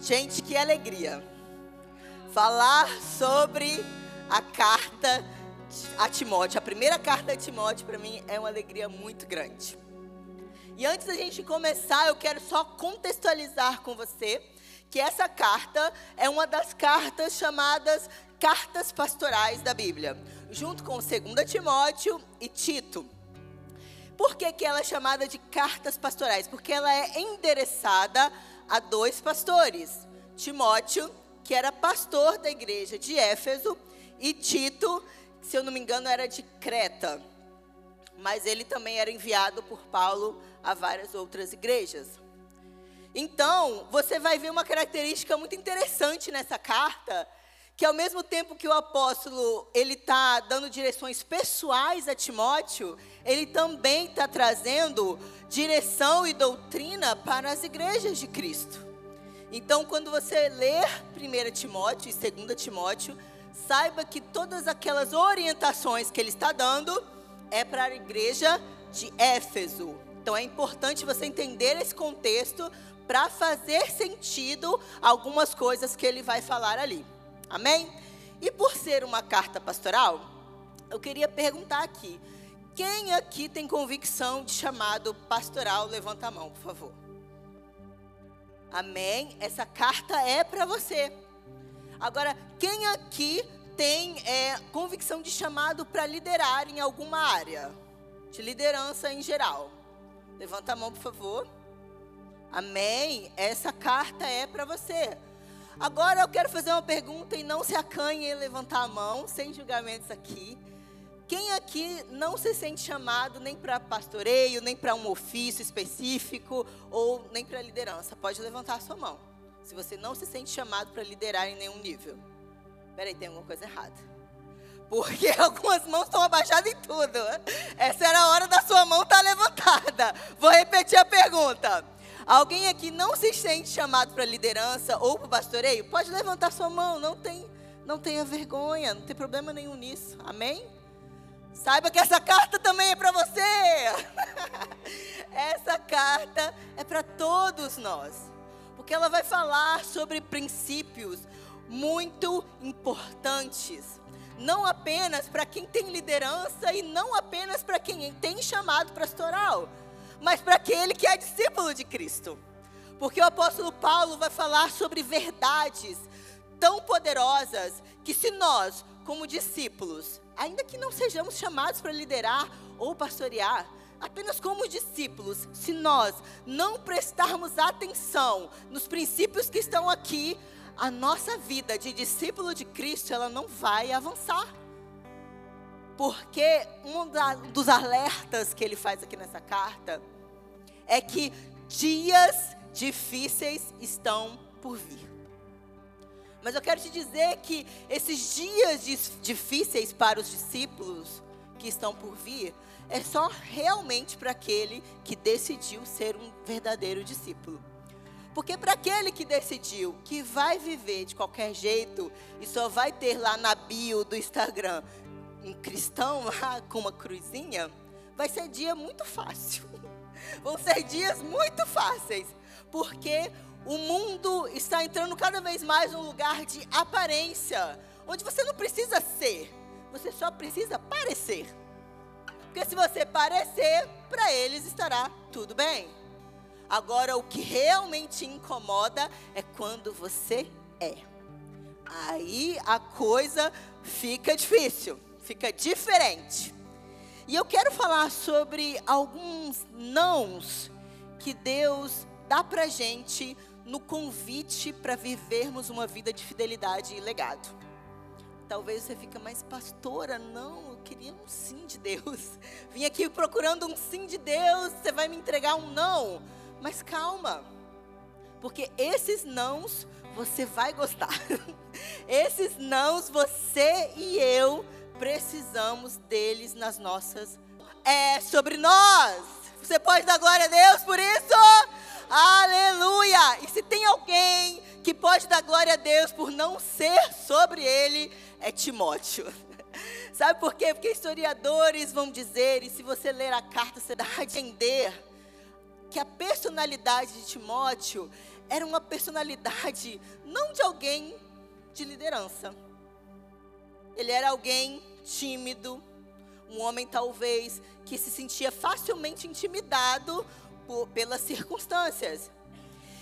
Gente, que alegria. Falar sobre a carta a Timóteo. A primeira carta de Timóteo, para mim, é uma alegria muito grande. E antes da gente começar, eu quero só contextualizar com você que essa carta é uma das cartas chamadas cartas pastorais da Bíblia, junto com 2 Timóteo e Tito. Por que, que ela é chamada de cartas pastorais? Porque ela é endereçada a dois pastores: Timóteo, que era pastor da igreja de Éfeso, e Tito, se eu não me engano, era de Creta. Mas ele também era enviado por Paulo a várias outras igrejas. Então, você vai ver uma característica muito interessante nessa carta, que ao mesmo tempo que o apóstolo ele está dando direções pessoais a Timóteo, ele também está trazendo direção e doutrina para as igrejas de Cristo. Então, quando você ler 1 Timóteo e 2 Timóteo, saiba que todas aquelas orientações que ele está dando é para a igreja de Éfeso. Então, é importante você entender esse contexto para fazer sentido algumas coisas que ele vai falar ali. Amém? E por ser uma carta pastoral, eu queria perguntar aqui: quem aqui tem convicção de chamado pastoral? Levanta a mão, por favor. Amém? Essa carta é para você. Agora, quem aqui tem é, convicção de chamado para liderar em alguma área? De liderança em geral. Levanta a mão, por favor. Amém? Essa carta é para você. Agora eu quero fazer uma pergunta e não se acanhe em levantar a mão, sem julgamentos aqui. Quem aqui não se sente chamado nem para pastoreio, nem para um ofício específico, ou nem para liderança? Pode levantar a sua mão. Se você não se sente chamado para liderar em nenhum nível. Peraí, tem alguma coisa errada. Porque algumas mãos estão abaixadas em tudo. Essa era a hora da sua mão estar tá levantada. Vou repetir a pergunta. Alguém aqui não se sente chamado para liderança ou para pastoreio? Pode levantar sua mão, não tem, não tenha vergonha, não tem problema nenhum nisso. Amém? Saiba que essa carta também é para você. essa carta é para todos nós. Porque ela vai falar sobre princípios muito importantes. Não apenas para quem tem liderança e não apenas para quem tem chamado pastoral, mas para aquele que é discípulo de Cristo. Porque o apóstolo Paulo vai falar sobre verdades tão poderosas que se nós, como discípulos, ainda que não sejamos chamados para liderar ou pastorear, apenas como discípulos, se nós não prestarmos atenção nos princípios que estão aqui, a nossa vida de discípulo de Cristo, ela não vai avançar. Porque um dos alertas que ele faz aqui nessa carta é que dias difíceis estão por vir. Mas eu quero te dizer que esses dias difíceis para os discípulos que estão por vir é só realmente para aquele que decidiu ser um verdadeiro discípulo. Porque para aquele que decidiu que vai viver de qualquer jeito e só vai ter lá na bio do Instagram um cristão lá com uma cruzinha, vai ser dia muito fácil. Vão ser dias muito fáceis. Porque o mundo está entrando cada vez mais num lugar de aparência, onde você não precisa ser, você só precisa parecer. Porque se você parecer, para eles estará tudo bem. Agora, o que realmente incomoda é quando você é. Aí a coisa fica difícil, fica diferente. E eu quero falar sobre alguns nãos que Deus dá pra gente no convite para vivermos uma vida de fidelidade e legado. Talvez você fica, mais pastora, não, eu queria um sim de Deus. Vim aqui procurando um sim de Deus, você vai me entregar um não. Mas calma, porque esses nãos você vai gostar. esses nãos você e eu precisamos deles nas nossas. É sobre nós. Você pode dar glória a Deus por isso? Pode dar glória a Deus por não ser sobre ele, é Timóteo. Sabe por quê? Porque historiadores vão dizer, e se você ler a carta, você dá a entender que a personalidade de Timóteo era uma personalidade não de alguém de liderança. Ele era alguém tímido, um homem talvez que se sentia facilmente intimidado por, pelas circunstâncias.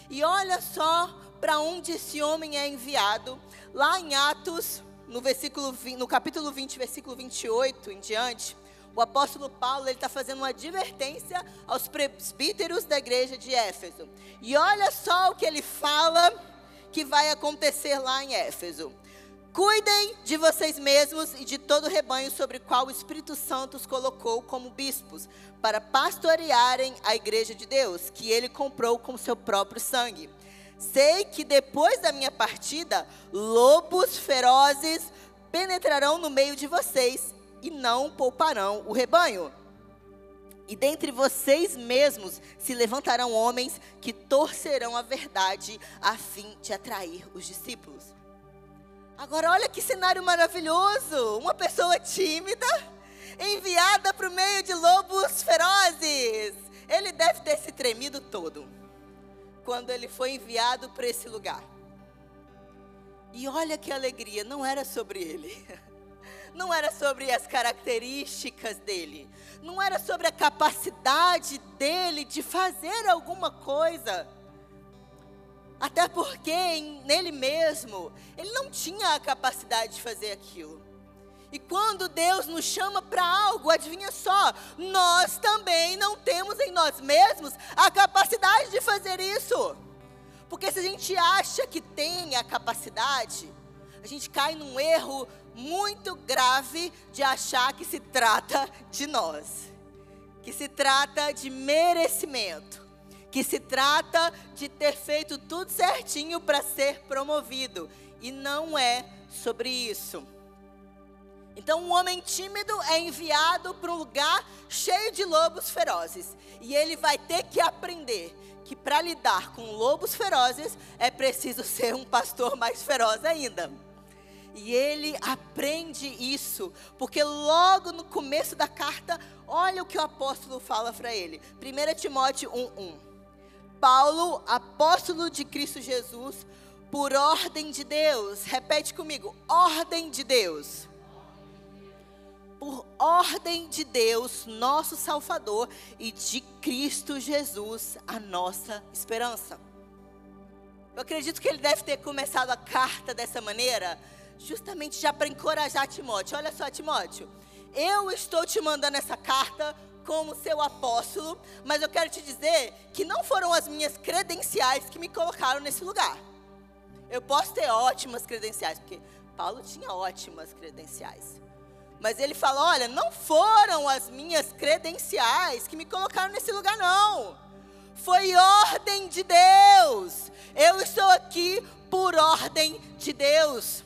E olha só para onde esse homem é enviado, lá em Atos, no, versículo, no capítulo 20, versículo 28 em diante, o apóstolo Paulo está fazendo uma advertência aos presbíteros da igreja de Éfeso. E olha só o que ele fala que vai acontecer lá em Éfeso. Cuidem de vocês mesmos e de todo o rebanho sobre o qual o Espírito Santo os colocou como bispos, para pastorearem a igreja de Deus, que ele comprou com seu próprio sangue. Sei que depois da minha partida, lobos ferozes penetrarão no meio de vocês e não pouparão o rebanho. E dentre vocês mesmos se levantarão homens que torcerão a verdade a fim de atrair os discípulos. Agora, olha que cenário maravilhoso! Uma pessoa tímida, enviada para o meio de lobos ferozes. Ele deve ter se tremido todo quando ele foi enviado para esse lugar. E olha que alegria, não era sobre ele. Não era sobre as características dele. Não era sobre a capacidade dele de fazer alguma coisa até porque nele mesmo, ele não tinha a capacidade de fazer aquilo. E quando Deus nos chama para algo, adivinha só, nós também não temos em nós mesmos a capacidade de fazer isso. Porque se a gente acha que tem a capacidade, a gente cai num erro muito grave de achar que se trata de nós, que se trata de merecimento que se trata de ter feito tudo certinho para ser promovido. E não é sobre isso. Então, um homem tímido é enviado para um lugar cheio de lobos ferozes. E ele vai ter que aprender que para lidar com lobos ferozes é preciso ser um pastor mais feroz ainda. E ele aprende isso, porque logo no começo da carta, olha o que o apóstolo fala para ele. 1 Timóteo 1:1. Paulo, apóstolo de Cristo Jesus, por ordem de Deus. Repete comigo: ordem de Deus. Por ordem de Deus, nosso Salvador, e de Cristo Jesus, a nossa esperança. Eu acredito que ele deve ter começado a carta dessa maneira, justamente já para encorajar Timóteo. Olha só, Timóteo, eu estou te mandando essa carta como seu apóstolo, mas eu quero te dizer que não foram as minhas credenciais que me colocaram nesse lugar. Eu posso ter ótimas credenciais, porque Paulo tinha ótimas credenciais. Mas ele fala: olha, não foram as minhas credenciais que me colocaram nesse lugar, não. Foi ordem de Deus. Eu estou aqui por ordem de Deus.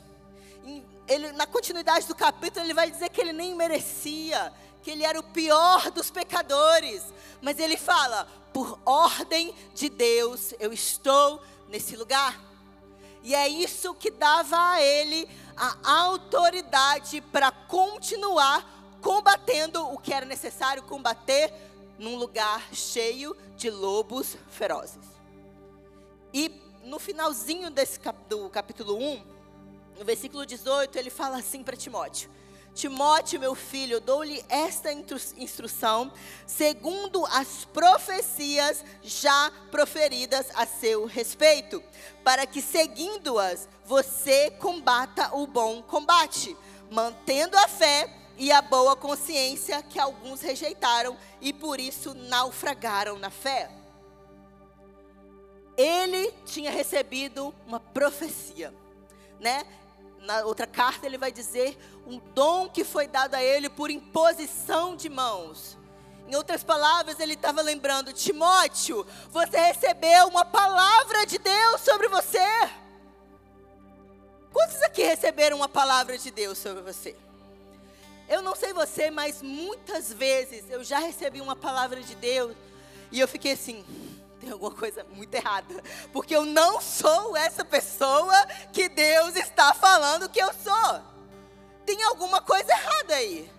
Ele, na continuidade do capítulo, ele vai dizer que ele nem merecia que ele era o pior dos pecadores. Mas ele fala: por ordem de Deus, eu estou nesse lugar. E é isso que dava a ele a autoridade para continuar combatendo o que era necessário combater num lugar cheio de lobos ferozes. E no finalzinho desse cap do capítulo 1, no versículo 18, ele fala assim para Timóteo: Timóteo, meu filho, dou-lhe esta instrução, segundo as profecias já proferidas a seu respeito, para que, seguindo-as, você combata o bom combate, mantendo a fé e a boa consciência que alguns rejeitaram e por isso naufragaram na fé. Ele tinha recebido uma profecia, né? Na outra carta, ele vai dizer um dom que foi dado a ele por imposição de mãos. Em outras palavras, ele estava lembrando: Timóteo, você recebeu uma palavra de Deus sobre você. Quantos aqui receberam uma palavra de Deus sobre você? Eu não sei você, mas muitas vezes eu já recebi uma palavra de Deus e eu fiquei assim: tem alguma coisa muito errada. Porque eu não sou essa pessoa que Deus está falando que eu sou. Tem alguma coisa errada aí.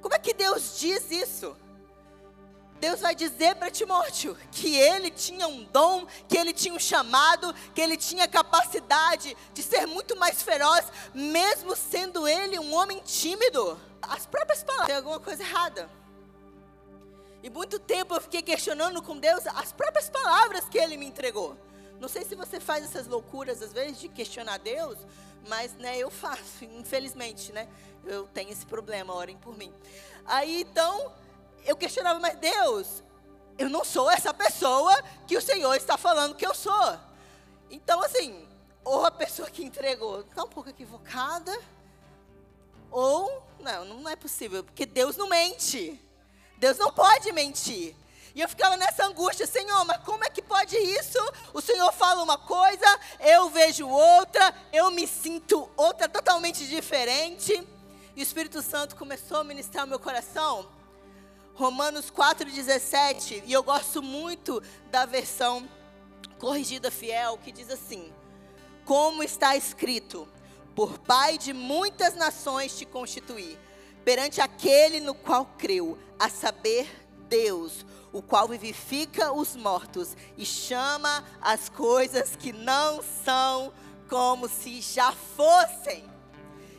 Como é que Deus diz isso? Deus vai dizer para Timóteo que ele tinha um dom, que ele tinha um chamado, que ele tinha capacidade de ser muito mais feroz, mesmo sendo ele um homem tímido. As próprias palavras, tem alguma coisa errada. E muito tempo eu fiquei questionando com Deus as próprias palavras que ele me entregou. Não sei se você faz essas loucuras às vezes de questionar Deus, mas né, eu faço, infelizmente, né? Eu tenho esse problema, orem por mim. Aí então, eu questionava, mas Deus, eu não sou essa pessoa que o Senhor está falando que eu sou. Então, assim, ou a pessoa que entregou está um pouco equivocada, ou, não, não é possível, porque Deus não mente. Deus não pode mentir. E eu ficava nessa angústia, Senhor, mas como é que pode isso? O Senhor fala uma coisa, eu vejo outra, eu me sinto outra totalmente diferente. E o Espírito Santo começou a ministrar meu coração. Romanos 4,17, e eu gosto muito da versão corrigida fiel, que diz assim: Como está escrito, por Pai de muitas nações te constituí, perante aquele no qual creu, a saber, Deus, o qual vivifica os mortos e chama as coisas que não são como se já fossem.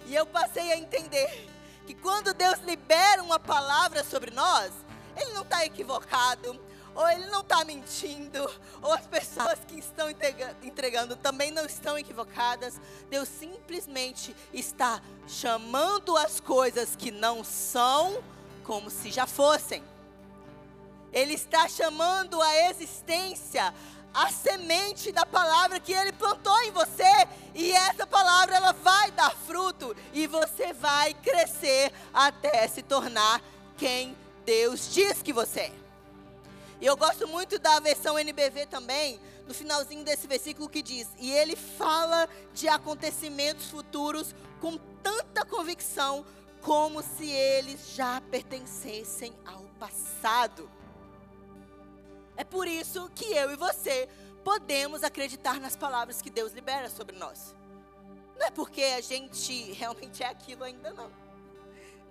E eu passei a entender que quando Deus libera uma palavra sobre nós, Ele não está equivocado, ou Ele não está mentindo, ou as pessoas que estão entregando também não estão equivocadas. Deus simplesmente está chamando as coisas que não são como se já fossem. Ele está chamando a existência a semente da palavra que ele plantou em você, e essa palavra ela vai dar fruto e você vai crescer até se tornar quem Deus diz que você é. E eu gosto muito da versão NBV também, no finalzinho desse versículo que diz: "E ele fala de acontecimentos futuros com tanta convicção como se eles já pertencessem ao passado. É por isso que eu e você podemos acreditar nas palavras que Deus libera sobre nós. Não é porque a gente realmente é aquilo ainda não.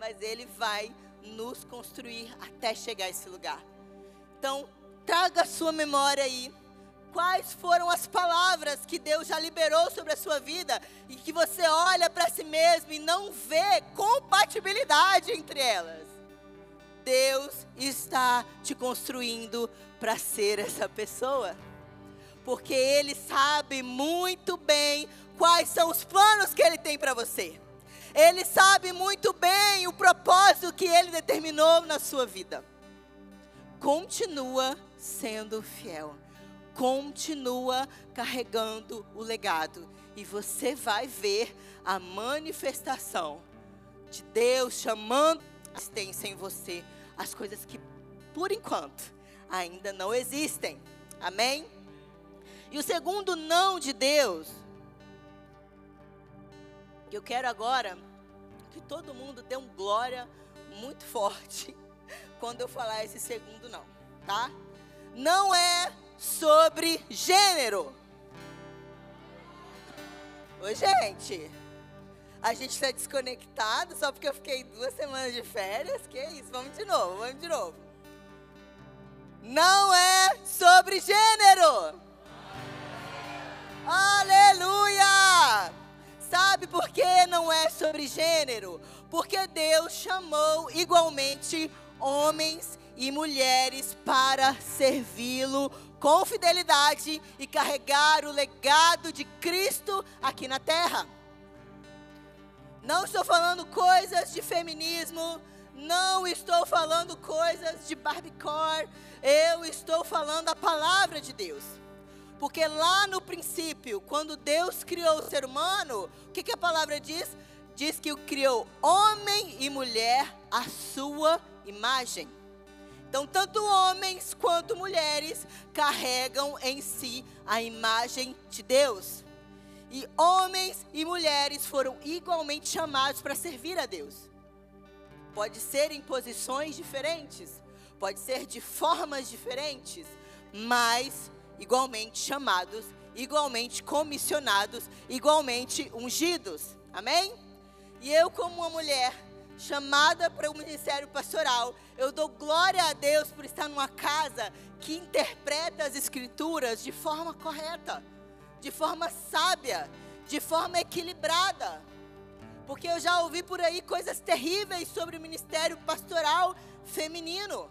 Mas Ele vai nos construir até chegar a esse lugar. Então, traga a sua memória aí quais foram as palavras que Deus já liberou sobre a sua vida e que você olha para si mesmo e não vê compatibilidade entre elas. Deus está te construindo para ser essa pessoa. Porque Ele sabe muito bem quais são os planos que Ele tem para você. Ele sabe muito bem o propósito que Ele determinou na sua vida. Continua sendo fiel continua carregando o legado. E você vai ver a manifestação de Deus chamando a existência em você. As coisas que, por enquanto, ainda não existem. Amém? E o segundo não de Deus, eu quero agora que todo mundo dê um glória muito forte quando eu falar esse segundo não, tá? Não é sobre gênero. Oi, gente. A gente está desconectado só porque eu fiquei duas semanas de férias. Que isso? Vamos de novo, vamos de novo. Não é sobre gênero. Aleluia! Sabe por que não é sobre gênero? Porque Deus chamou igualmente homens e mulheres para servi-lo com fidelidade e carregar o legado de Cristo aqui na terra. Não estou falando coisas de feminismo, não estou falando coisas de barbicore, eu estou falando a palavra de Deus. Porque lá no princípio, quando Deus criou o ser humano, o que, que a palavra diz? Diz que o criou homem e mulher à sua imagem. Então, tanto homens quanto mulheres carregam em si a imagem de Deus. E homens e mulheres foram igualmente chamados para servir a Deus. Pode ser em posições diferentes, pode ser de formas diferentes, mas igualmente chamados, igualmente comissionados, igualmente ungidos. Amém? E eu, como uma mulher, chamada para o ministério pastoral. Eu dou glória a Deus por estar numa casa que interpreta as escrituras de forma correta, de forma sábia, de forma equilibrada. Porque eu já ouvi por aí coisas terríveis sobre o ministério pastoral feminino.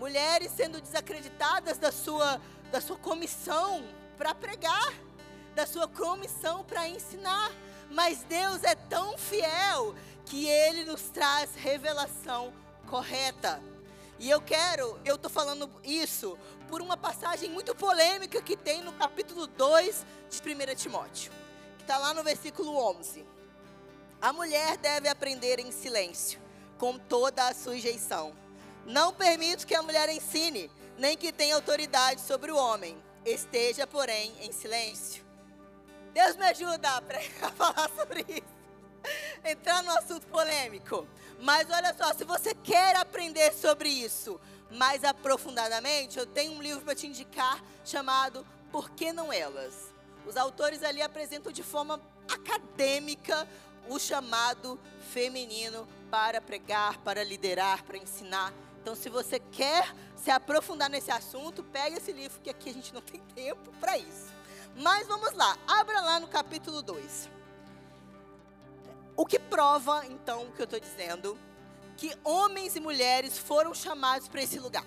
Mulheres sendo desacreditadas da sua, da sua comissão para pregar, da sua comissão para ensinar. Mas Deus é tão fiel que Ele nos traz revelação correta. E eu quero, eu estou falando isso por uma passagem muito polêmica que tem no capítulo 2 de 1 Timóteo, que está lá no versículo 11. A mulher deve aprender em silêncio, com toda a sujeição. Não permito que a mulher ensine, nem que tenha autoridade sobre o homem. Esteja, porém, em silêncio. Deus me ajuda a falar sobre isso. Entrar no assunto polêmico. Mas olha só, se você quer aprender sobre isso mais aprofundadamente, eu tenho um livro para te indicar chamado Por que não elas? Os autores ali apresentam de forma acadêmica o chamado feminino para pregar, para liderar, para ensinar. Então, se você quer se aprofundar nesse assunto, pega esse livro, que aqui a gente não tem tempo para isso. Mas vamos lá, abra lá no capítulo 2. O que prova, então, o que eu estou dizendo, que homens e mulheres foram chamados para esse lugar.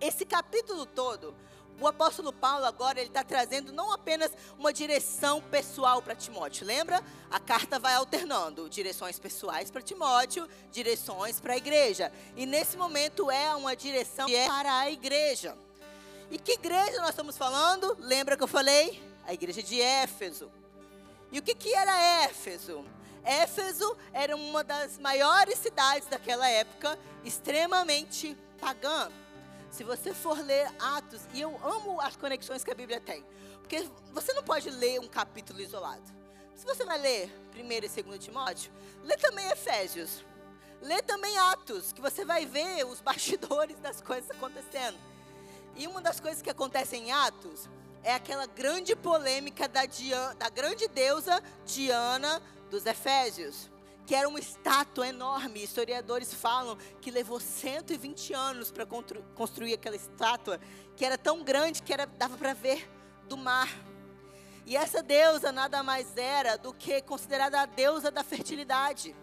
Esse capítulo todo o apóstolo Paulo agora ele está trazendo não apenas uma direção pessoal para Timóteo. Lembra? A carta vai alternando direções pessoais para Timóteo, direções para a igreja. E nesse momento é uma direção para a igreja. E que igreja nós estamos falando? Lembra que eu falei? A igreja de Éfeso. E o que, que era Éfeso? Éfeso era uma das maiores cidades daquela época, extremamente pagã. Se você for ler Atos, e eu amo as conexões que a Bíblia tem, porque você não pode ler um capítulo isolado. Se você vai ler 1 e 2 Timóteo, lê também Efésios. Lê também Atos, que você vai ver os bastidores das coisas acontecendo. E uma das coisas que acontece em Atos é aquela grande polêmica da, Diana, da grande deusa Diana dos Efésios que era uma estátua enorme. Historiadores falam que levou 120 anos para construir aquela estátua, que era tão grande que era, dava para ver do mar. E essa deusa nada mais era do que considerada a deusa da fertilidade.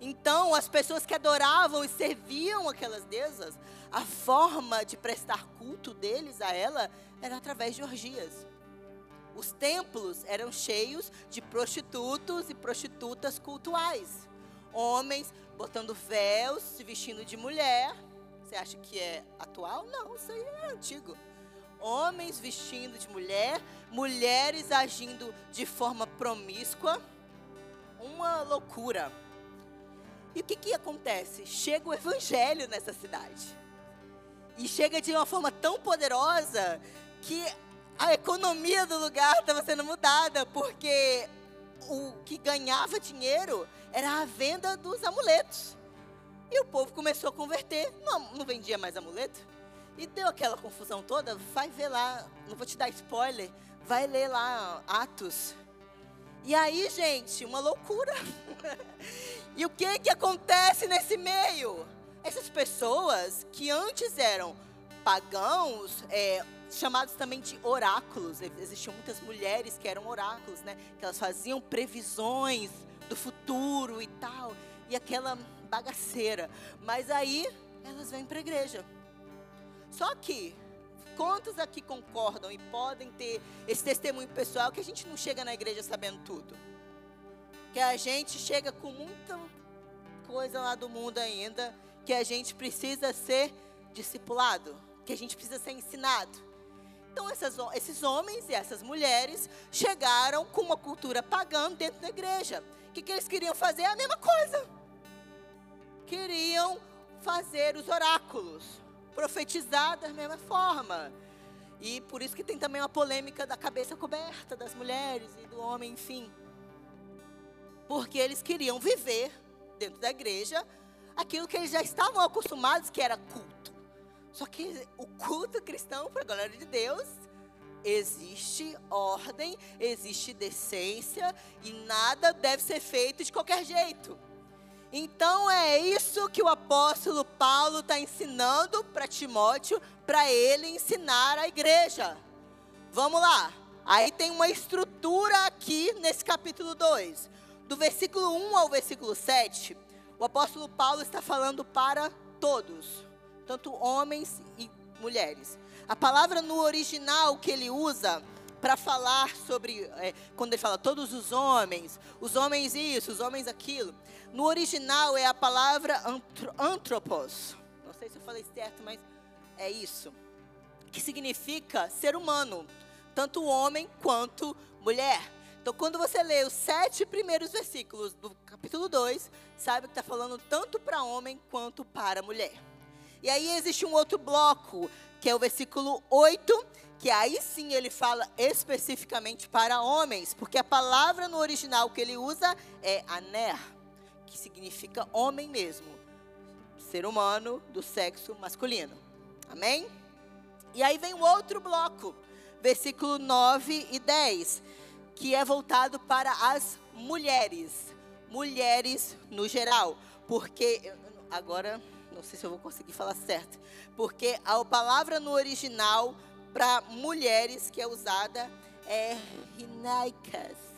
Então, as pessoas que adoravam e serviam aquelas deusas, a forma de prestar culto deles a ela era através de orgias. Os templos eram cheios de prostitutos e prostitutas cultuais. Homens botando véus, se vestindo de mulher. Você acha que é atual? Não, isso aí é antigo. Homens vestindo de mulher, mulheres agindo de forma promíscua. Uma loucura. E o que, que acontece? Chega o evangelho nessa cidade. E chega de uma forma tão poderosa que a economia do lugar estava sendo mudada, porque o que ganhava dinheiro era a venda dos amuletos. E o povo começou a converter, não, não vendia mais amuleto. E deu aquela confusão toda. Vai ver lá, não vou te dar spoiler, vai ler lá Atos. E aí, gente, uma loucura. e o que que acontece nesse meio? Essas pessoas que antes eram pagãos, é, chamados também de oráculos. Existiam muitas mulheres que eram oráculos, né? Que elas faziam previsões do futuro e tal. E aquela bagaceira. Mas aí elas vêm para a igreja. Só que, quantos aqui concordam e podem ter esse testemunho pessoal que a gente não chega na igreja sabendo tudo? Que a gente chega com muita coisa lá do mundo ainda, que a gente precisa ser discipulado, que a gente precisa ser ensinado. Então, essas, esses homens e essas mulheres chegaram com uma cultura pagã dentro da igreja. O que, que eles queriam fazer? A mesma coisa. Queriam fazer os oráculos, profetizar da mesma forma. E por isso que tem também uma polêmica da cabeça coberta das mulheres e do homem, enfim. Porque eles queriam viver dentro da igreja aquilo que eles já estavam acostumados, que era culto. Só que o culto cristão, para a glória de Deus, existe ordem, existe decência e nada deve ser feito de qualquer jeito. Então é isso que o apóstolo Paulo está ensinando para Timóteo, para ele ensinar a igreja. Vamos lá. Aí tem uma estrutura aqui nesse capítulo 2. Do versículo 1 ao versículo 7, o apóstolo Paulo está falando para todos, tanto homens e mulheres. A palavra no original que ele usa para falar sobre, é, quando ele fala todos os homens, os homens isso, os homens aquilo, no original é a palavra antropos. Não sei se eu falei certo, mas é isso. Que significa ser humano, tanto homem quanto mulher. Então, quando você lê os sete primeiros versículos do capítulo 2, sabe que está falando tanto para homem quanto para mulher. E aí existe um outro bloco, que é o versículo 8, que aí sim ele fala especificamente para homens, porque a palavra no original que ele usa é aner que significa homem mesmo, ser humano do sexo masculino. Amém? E aí vem o outro bloco, versículo 9 e 10, que é voltado para as mulheres, mulheres no geral, porque agora não sei se eu vou conseguir falar certo, porque a palavra no original para mulheres que é usada é rinaikas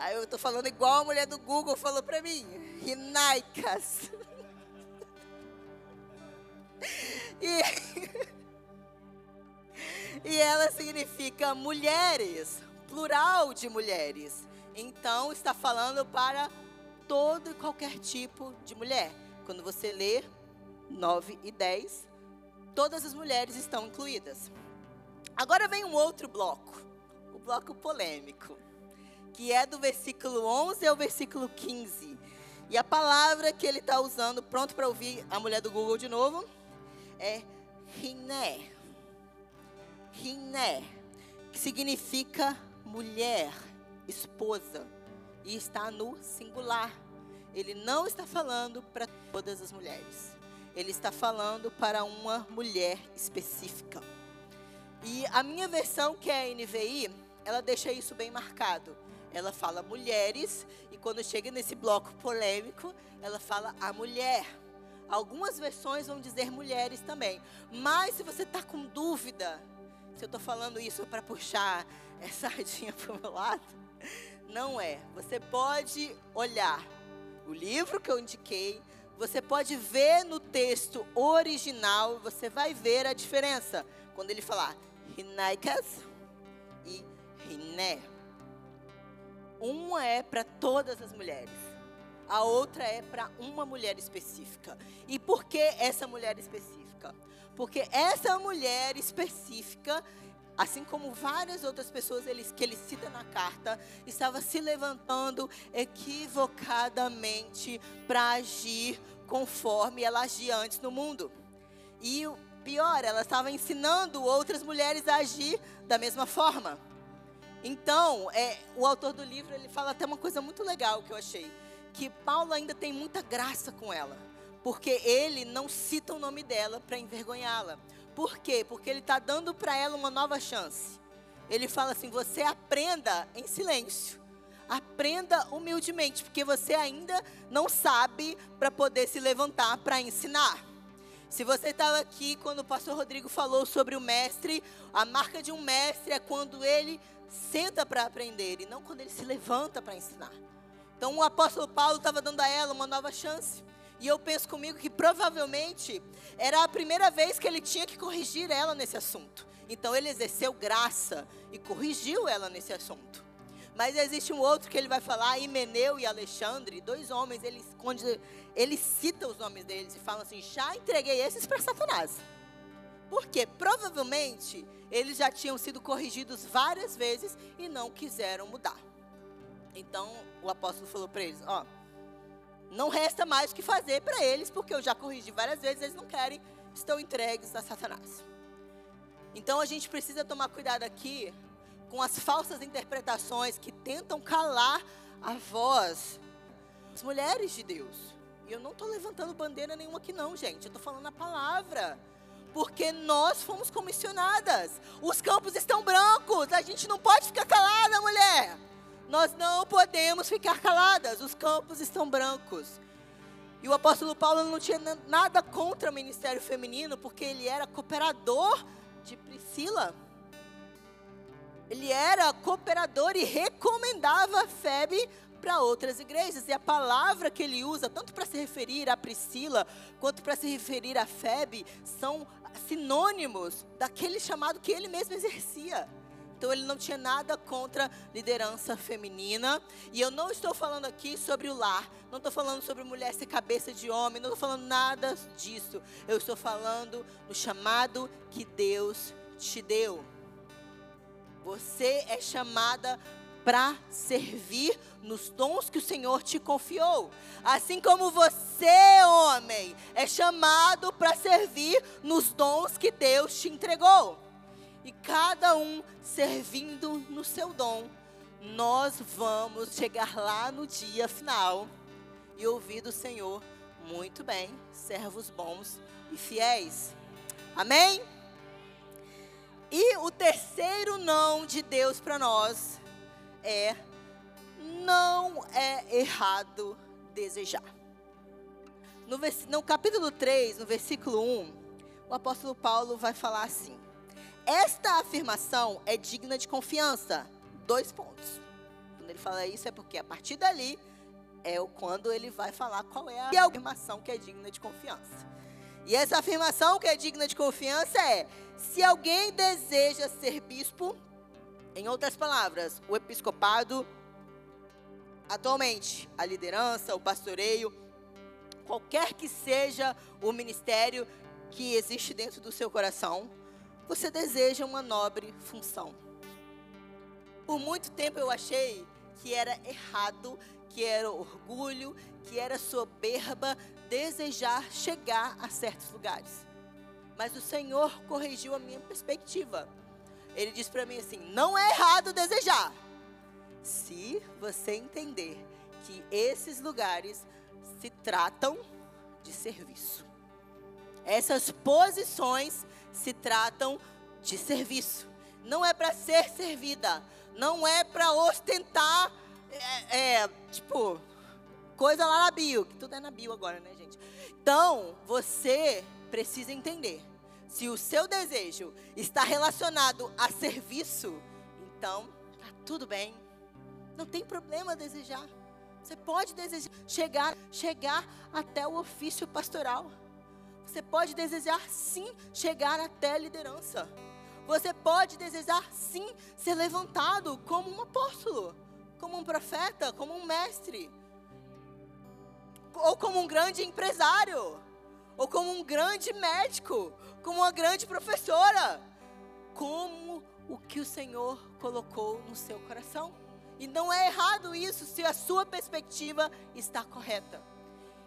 Aí eu tô falando igual a mulher do Google falou pra mim. Rinaicas. E, e ela significa mulheres, plural de mulheres. Então está falando para todo e qualquer tipo de mulher. Quando você lê 9 e 10, todas as mulheres estão incluídas. Agora vem um outro bloco, o bloco polêmico que é do versículo 11 ao versículo 15. E a palavra que ele está usando, pronto para ouvir a mulher do Google de novo, é riné. Riné, que significa mulher, esposa, e está no singular. Ele não está falando para todas as mulheres. Ele está falando para uma mulher específica. E a minha versão, que é a NVI, ela deixa isso bem marcado ela fala mulheres, e quando chega nesse bloco polêmico, ela fala a mulher. Algumas versões vão dizer mulheres também. Mas se você está com dúvida, se eu estou falando isso para puxar essa sardinha para o meu lado, não é. Você pode olhar o livro que eu indiquei, você pode ver no texto original, você vai ver a diferença. Quando ele falar Rinaikas e Riné. Uma é para todas as mulheres. A outra é para uma mulher específica. E por que essa mulher específica? Porque essa mulher específica, assim como várias outras pessoas que ele cita na carta, estava se levantando equivocadamente para agir conforme ela agia antes no mundo. E o pior, ela estava ensinando outras mulheres a agir da mesma forma. Então, é, o autor do livro ele fala até uma coisa muito legal que eu achei, que Paulo ainda tem muita graça com ela, porque ele não cita o nome dela para envergonhá-la. Por quê? Porque ele está dando para ela uma nova chance. Ele fala assim: você aprenda em silêncio. Aprenda humildemente, porque você ainda não sabe para poder se levantar para ensinar. Se você estava aqui quando o pastor Rodrigo falou sobre o mestre, a marca de um mestre é quando ele senta para aprender e não quando ele se levanta para ensinar. Então o apóstolo Paulo estava dando a ela uma nova chance. E eu penso comigo que provavelmente era a primeira vez que ele tinha que corrigir ela nesse assunto. Então ele exerceu graça e corrigiu ela nesse assunto. Mas existe um outro que ele vai falar, Himeneu e Alexandre, dois homens, ele esconde, ele cita os nomes deles e fala assim: já entreguei esses para Satanás. Porque provavelmente eles já tinham sido corrigidos várias vezes e não quiseram mudar. Então o apóstolo falou para eles: Ó, não resta mais o que fazer para eles, porque eu já corrigi várias vezes, eles não querem, estão entregues a Satanás. Então a gente precisa tomar cuidado aqui com as falsas interpretações que tentam calar a voz das mulheres de Deus. E eu não estou levantando bandeira nenhuma aqui, não, gente. Eu estou falando a palavra porque nós fomos comissionadas. Os campos estão brancos, a gente não pode ficar calada, mulher. Nós não podemos ficar caladas, os campos estão brancos. E o apóstolo Paulo não tinha nada contra o ministério feminino, porque ele era cooperador de Priscila. Ele era cooperador e recomendava Febe para outras igrejas. E a palavra que ele usa, tanto para se referir a Priscila, quanto para se referir a Febe, são sinônimos daquele chamado que ele mesmo exercia. Então ele não tinha nada contra liderança feminina. E eu não estou falando aqui sobre o lar. Não estou falando sobre mulher ser cabeça de homem. Não estou falando nada disso. Eu estou falando no chamado que Deus te deu. Você é chamada para servir nos dons que o Senhor te confiou. Assim como você, homem, é chamado para servir nos dons que Deus te entregou e cada um servindo no seu dom, nós vamos chegar lá no dia final e ouvir do Senhor, muito bem, servos bons e fiéis. Amém? E o terceiro não de Deus para nós é: não é errado desejar. No, no capítulo 3, no versículo 1, o apóstolo Paulo vai falar assim: esta afirmação é digna de confiança. Dois pontos. Quando ele fala isso é porque a partir dali é quando ele vai falar qual é a afirmação que é digna de confiança. E essa afirmação que é digna de confiança é: se alguém deseja ser bispo, em outras palavras, o episcopado, atualmente, a liderança, o pastoreio, qualquer que seja o ministério que existe dentro do seu coração, você deseja uma nobre função. Por muito tempo eu achei que era errado, que era orgulho, que era soberba desejar chegar a certos lugares. Mas o Senhor corrigiu a minha perspectiva. Ele disse para mim assim: não é errado desejar, se você entender que esses lugares se tratam de serviço. Essas posições se tratam de serviço. Não é para ser servida. Não é para ostentar, é, é, tipo, coisa lá na bio. Que tudo é na bio agora, né, gente? Então, você precisa entender. Se o seu desejo está relacionado a serviço, então, tá tudo bem. Não tem problema desejar. Você pode desejar chegar, chegar até o ofício pastoral. Você pode desejar sim chegar até a liderança. Você pode desejar sim ser levantado como um apóstolo, como um profeta, como um mestre, ou como um grande empresário, ou como um grande médico, como uma grande professora, como o que o Senhor colocou no seu coração. E não é errado isso se a sua perspectiva está correta.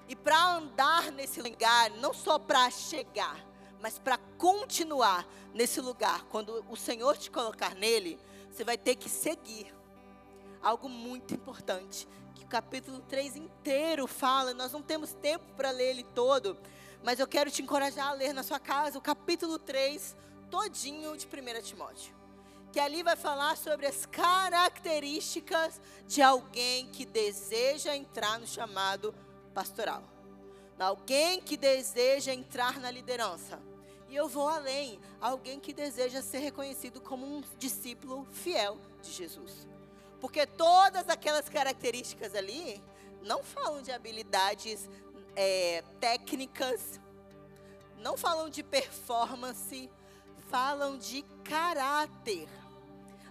E para andar nesse lugar, não só para chegar, mas para continuar nesse lugar, quando o Senhor te colocar nele, você vai ter que seguir. Algo muito importante, que o capítulo 3 inteiro fala, nós não temos tempo para ler ele todo, mas eu quero te encorajar a ler na sua casa o capítulo 3 todinho de 1 Timóteo. Que ali vai falar sobre as características de alguém que deseja entrar no chamado pastoral. Alguém que deseja entrar na liderança. E eu vou além, alguém que deseja ser reconhecido como um discípulo fiel de Jesus. Porque todas aquelas características ali não falam de habilidades é, técnicas, não falam de performance, falam de caráter.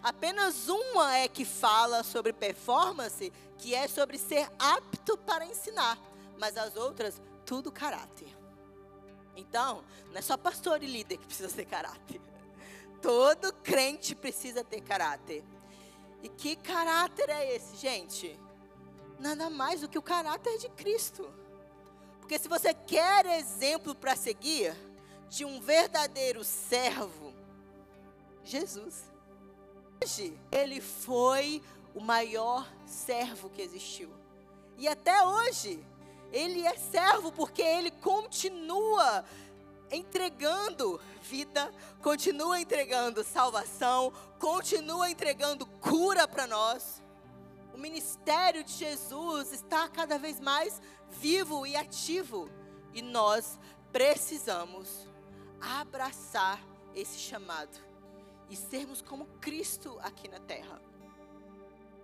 Apenas uma é que fala sobre performance, que é sobre ser apto para ensinar mas as outras, tudo caráter. Então, não é só pastor e líder que precisa ter caráter. Todo crente precisa ter caráter. E que caráter é esse, gente? Nada mais do que o caráter de Cristo. Porque se você quer exemplo para seguir de um verdadeiro servo, Jesus. Hoje, ele foi o maior servo que existiu. E até hoje, ele é servo porque ele continua entregando vida, continua entregando salvação, continua entregando cura para nós. O ministério de Jesus está cada vez mais vivo e ativo. E nós precisamos abraçar esse chamado e sermos como Cristo aqui na terra.